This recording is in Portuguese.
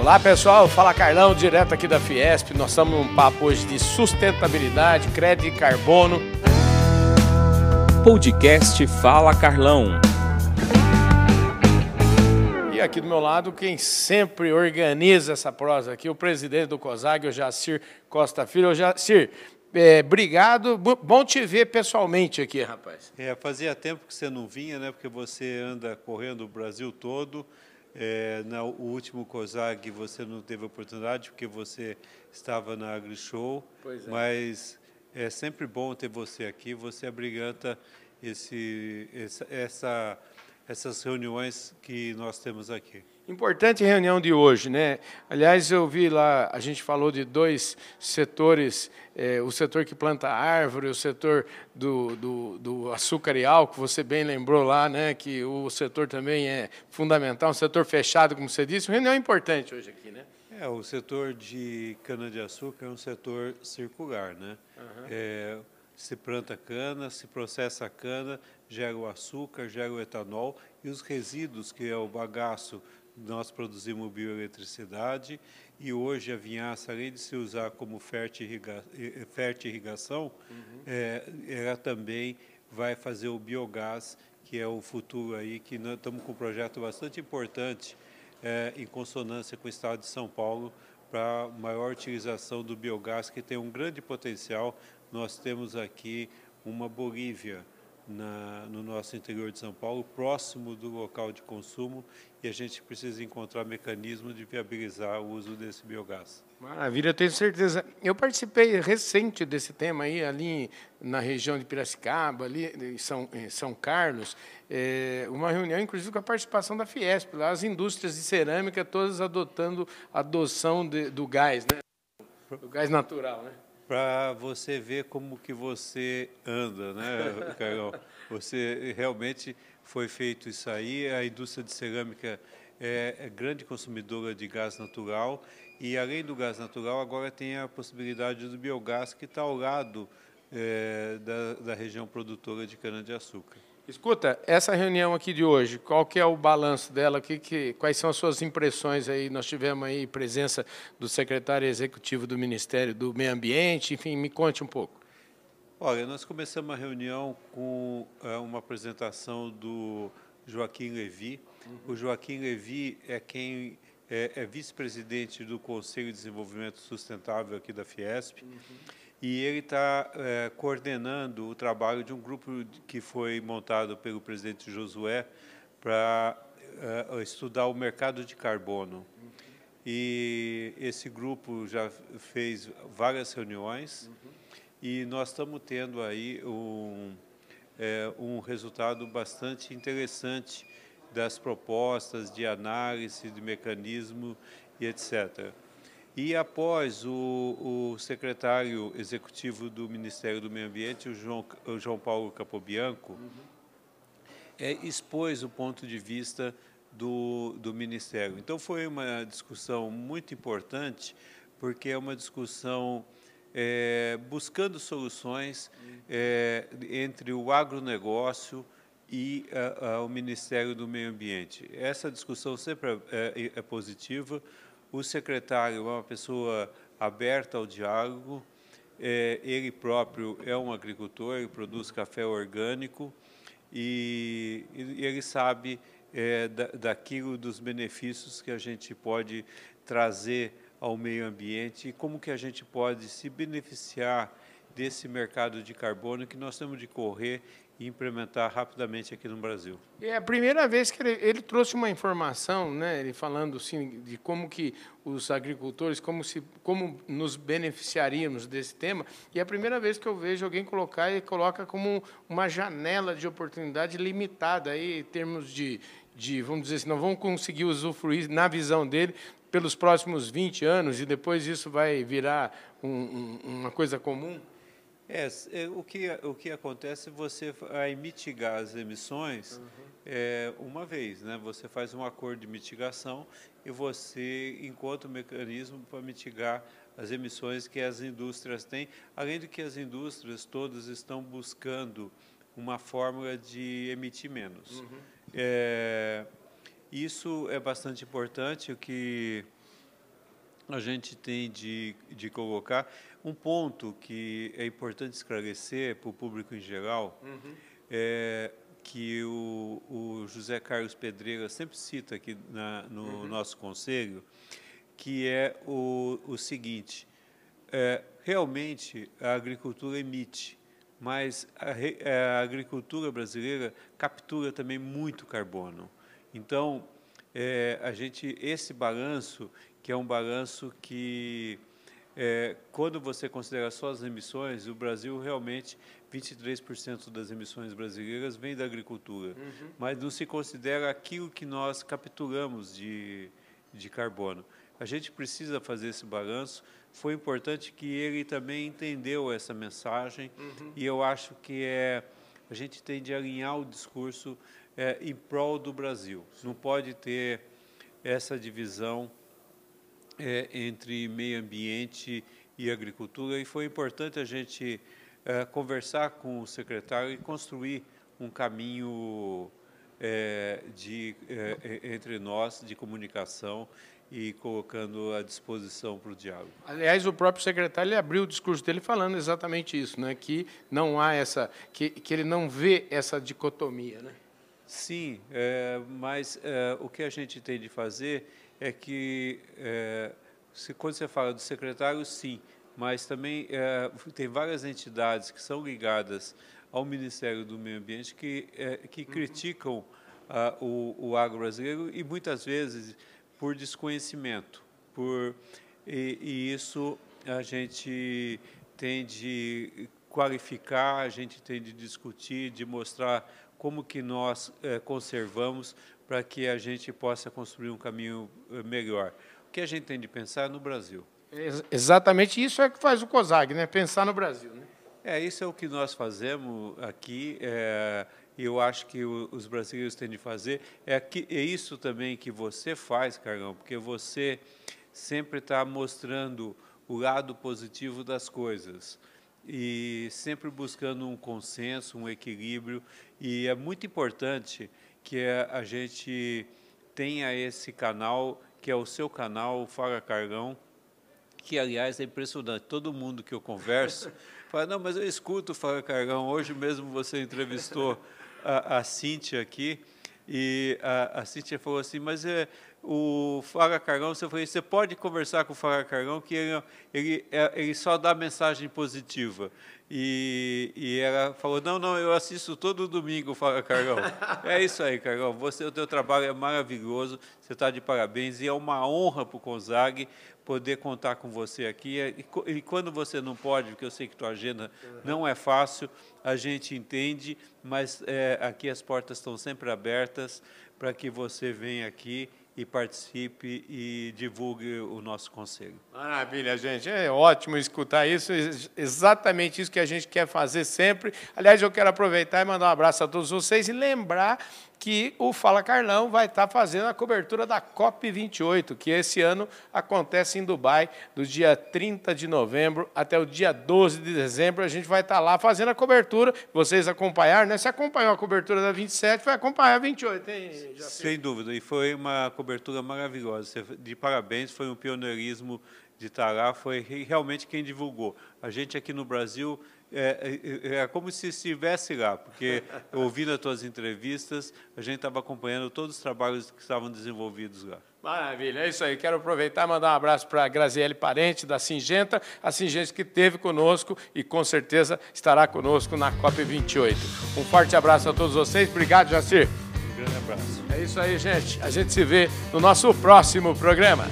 Olá pessoal, fala Carlão, direto aqui da Fiesp. Nós estamos num papo hoje de sustentabilidade, crédito e carbono. Podcast Fala Carlão. E aqui do meu lado, quem sempre organiza essa prosa aqui, o presidente do COSAG, o Jacir Costa Filho. Jacir, é, obrigado, bom te ver pessoalmente aqui, rapaz. É, fazia tempo que você não vinha, né? Porque você anda correndo o Brasil todo. É, no último COSAG você não teve oportunidade porque você estava na AgriShow, pois é. mas é sempre bom ter você aqui. Você abriganta esse, essa, essa essas reuniões que nós temos aqui. Importante reunião de hoje, né? Aliás, eu vi lá, a gente falou de dois setores, é, o setor que planta árvore, o setor do, do, do, açúcar e álcool, você bem lembrou lá, né? Que o setor também é fundamental, um setor fechado, como você disse, uma reunião importante hoje aqui, né? É, o setor de cana-de-açúcar é um setor circular, né? Uhum. É, se planta cana, se processa cana, gera o açúcar, gera o etanol e os resíduos, que é o bagaço, nós produzimos bioeletricidade e hoje a vinhaça, além de se usar como fertirrigação, uhum. é, ela também vai fazer o biogás, que é o futuro aí, que nós estamos com um projeto bastante importante é, em consonância com o Estado de São Paulo para maior utilização do biogás, que tem um grande potencial nós temos aqui uma Bolívia na, no nosso interior de São Paulo, próximo do local de consumo, e a gente precisa encontrar mecanismos de viabilizar o uso desse biogás. Maravilha, eu tenho certeza. Eu participei recente desse tema aí, ali na região de Piracicaba, ali em São, em São Carlos, é, uma reunião, inclusive, com a participação da Fiesp, lá as indústrias de cerâmica todas adotando a adoção de, do gás, né? do gás natural, né? Para você ver como que você anda, né, Carol? Você realmente foi feito isso aí. A indústria de cerâmica é, é, grande consumidora de gás natural e além do gás natural agora tem a possibilidade do biogás que está ao lado é, da, da região produtora de cana de açúcar. Escuta, essa reunião aqui de hoje, qual que é o balanço dela? Que, que, quais são as suas impressões aí? Nós tivemos aí presença do secretário executivo do Ministério do Meio Ambiente, enfim, me conte um pouco. Olha, nós começamos a reunião com é, uma apresentação do Joaquim Levi. O Joaquim Levi é quem é, é vice-presidente do Conselho de Desenvolvimento Sustentável aqui da Fiesp. Uhum e ele está é, coordenando o trabalho de um grupo que foi montado pelo presidente Josué para é, estudar o mercado de carbono. E esse grupo já fez várias reuniões uhum. e nós estamos tendo aí um, é, um resultado bastante interessante das propostas de análise, de mecanismo e etc. E após o, o, secretário executivo do Ministério do Meio Ambiente, o João, o João Paulo Capobianco, uhum. é, expôs o ponto de vista do, do Ministério. Então foi uma discussão muito importante, porque é uma discussão é, buscando soluções é, entre o agronegócio e a, a, o Ministério do Meio Ambiente. Essa discussão sempre é, é, é positiva, o secretário é uma pessoa aberta ao diálogo, é, ele próprio é um agricultor, ele produz café orgânico e, e ele sabe é, da, daquilo dos benefícios que a gente pode trazer ao meio ambiente e como que a gente pode se beneficiar desse mercado de carbono que nós temos de correr e implementar rapidamente aqui no Brasil. É a primeira vez que ele, ele, trouxe uma informação, né, ele falando assim, de como que os agricultores, como, se, como nos beneficiaríamos desse tema, e é a primeira vez que eu vejo alguém colocar e coloca como uma janela de oportunidade limitada, aí, em termos de, de, vamos dizer assim, não vão conseguir usufruir, na visão dele, pelos próximos 20 anos, e depois isso vai virar um, um, uma coisa comum? É, é, o, que, o que acontece, você vai mitigar as emissões uhum. é, uma vez, né? Você faz um acordo de mitigação e você encontra um mecanismo para mitigar as emissões que as indústrias têm, além de que as indústrias todas estão buscando uma fórmula de emitir menos. Uhum. É, isso é bastante importante, o que a gente tem de, de colocar. Um ponto que é importante esclarecer para o público em geral uhum. é que o, o, José Carlos Pedreira sempre cita aqui na, no uhum. nosso conselho, que é o, o seguinte, é, realmente a agricultura emite, mas a, a, agricultura brasileira captura também muito carbono. Então, é, a gente esse balanço que é um balanço que, é, quando você considera só as emissões, o Brasil realmente, 23% das emissões brasileiras vem da agricultura, uhum. mas não se considera aquilo que nós capturamos de, de carbono. A gente precisa fazer esse balanço. Foi importante que ele também entendeu essa mensagem uhum. e eu acho que é a gente tem de alinhar o discurso é, em prol do Brasil. Não pode ter essa divisão é, entre meio ambiente e agricultura e foi importante a gente é, conversar com o secretário e construir um caminho é, de, é, entre nós de comunicação e colocando à disposição para o diálogo. Aliás, o próprio secretário ele abriu o discurso dele falando exatamente isso, né? que não há essa, que, que ele não vê essa dicotomia. Né? Sim, é, mas é, o que a gente tem de fazer é que, é, se, quando você fala do secretário, sim, mas também é, tem várias entidades que são ligadas ao Ministério do Meio Ambiente que, é, que uhum. criticam ah, o, o agro brasileiro e muitas vezes por desconhecimento. Por, e, e isso a gente tem de qualificar, a gente tem de discutir, de mostrar como que nós é, conservamos para que a gente possa construir um caminho eh, melhor. O que a gente tem de pensar no Brasil. Exatamente isso é que faz o COSAG, né? pensar no Brasil. Né? É, isso é o que nós fazemos aqui, é, eu acho que o, os brasileiros têm de fazer. É, que, é isso também que você faz, Carlão, porque você sempre está mostrando o lado positivo das coisas e sempre buscando um consenso, um equilíbrio, e é muito importante que a gente tenha esse canal, que é o seu canal, o Fala Cargão, que, aliás, é impressionante. Todo mundo que eu converso fala, não, mas eu escuto o Fala Cargão. Hoje mesmo você entrevistou a, a Cíntia aqui, e a, a Cíntia falou assim, mas é, o Fala Cargão, você falou, você pode conversar com o Fala Cargão que ele, ele, é, ele só dá mensagem positiva. E, e ela falou, não, não, eu assisto todo domingo, fala Carlão. é isso aí, Carlão, você, o teu trabalho é maravilhoso, você está de parabéns, e é uma honra para o Conzag poder contar com você aqui. E, e, quando você não pode, porque eu sei que tua agenda não é fácil, a gente entende, mas é, aqui as portas estão sempre abertas para que você venha aqui e participe e divulgue o nosso conselho. Maravilha, gente. É ótimo escutar isso, exatamente isso que a gente quer fazer sempre. Aliás, eu quero aproveitar e mandar um abraço a todos vocês e lembrar que o Fala Carlão vai estar fazendo a cobertura da COP28, que esse ano acontece em Dubai, do dia 30 de novembro até o dia 12 de dezembro. A gente vai estar lá fazendo a cobertura. Vocês acompanharam, né? Se acompanhou a cobertura da 27, vai acompanhar a 28, hein? Sem dúvida, e foi uma cobertura maravilhosa. De parabéns, foi um pioneirismo de estar lá, foi realmente quem divulgou. A gente aqui no Brasil é, é, é, como se estivesse lá, porque ouvindo as tuas entrevistas, a gente estava acompanhando todos os trabalhos que estavam desenvolvidos lá. Maravilha, é isso aí. Quero aproveitar e mandar um abraço para a Graziele Parente, da Singenta, a Singenta que esteve conosco e com certeza estará conosco na COP28. Um forte abraço a todos vocês. Obrigado, Jacir. Grande abraço. É isso aí, gente. A gente se vê no nosso próximo programa.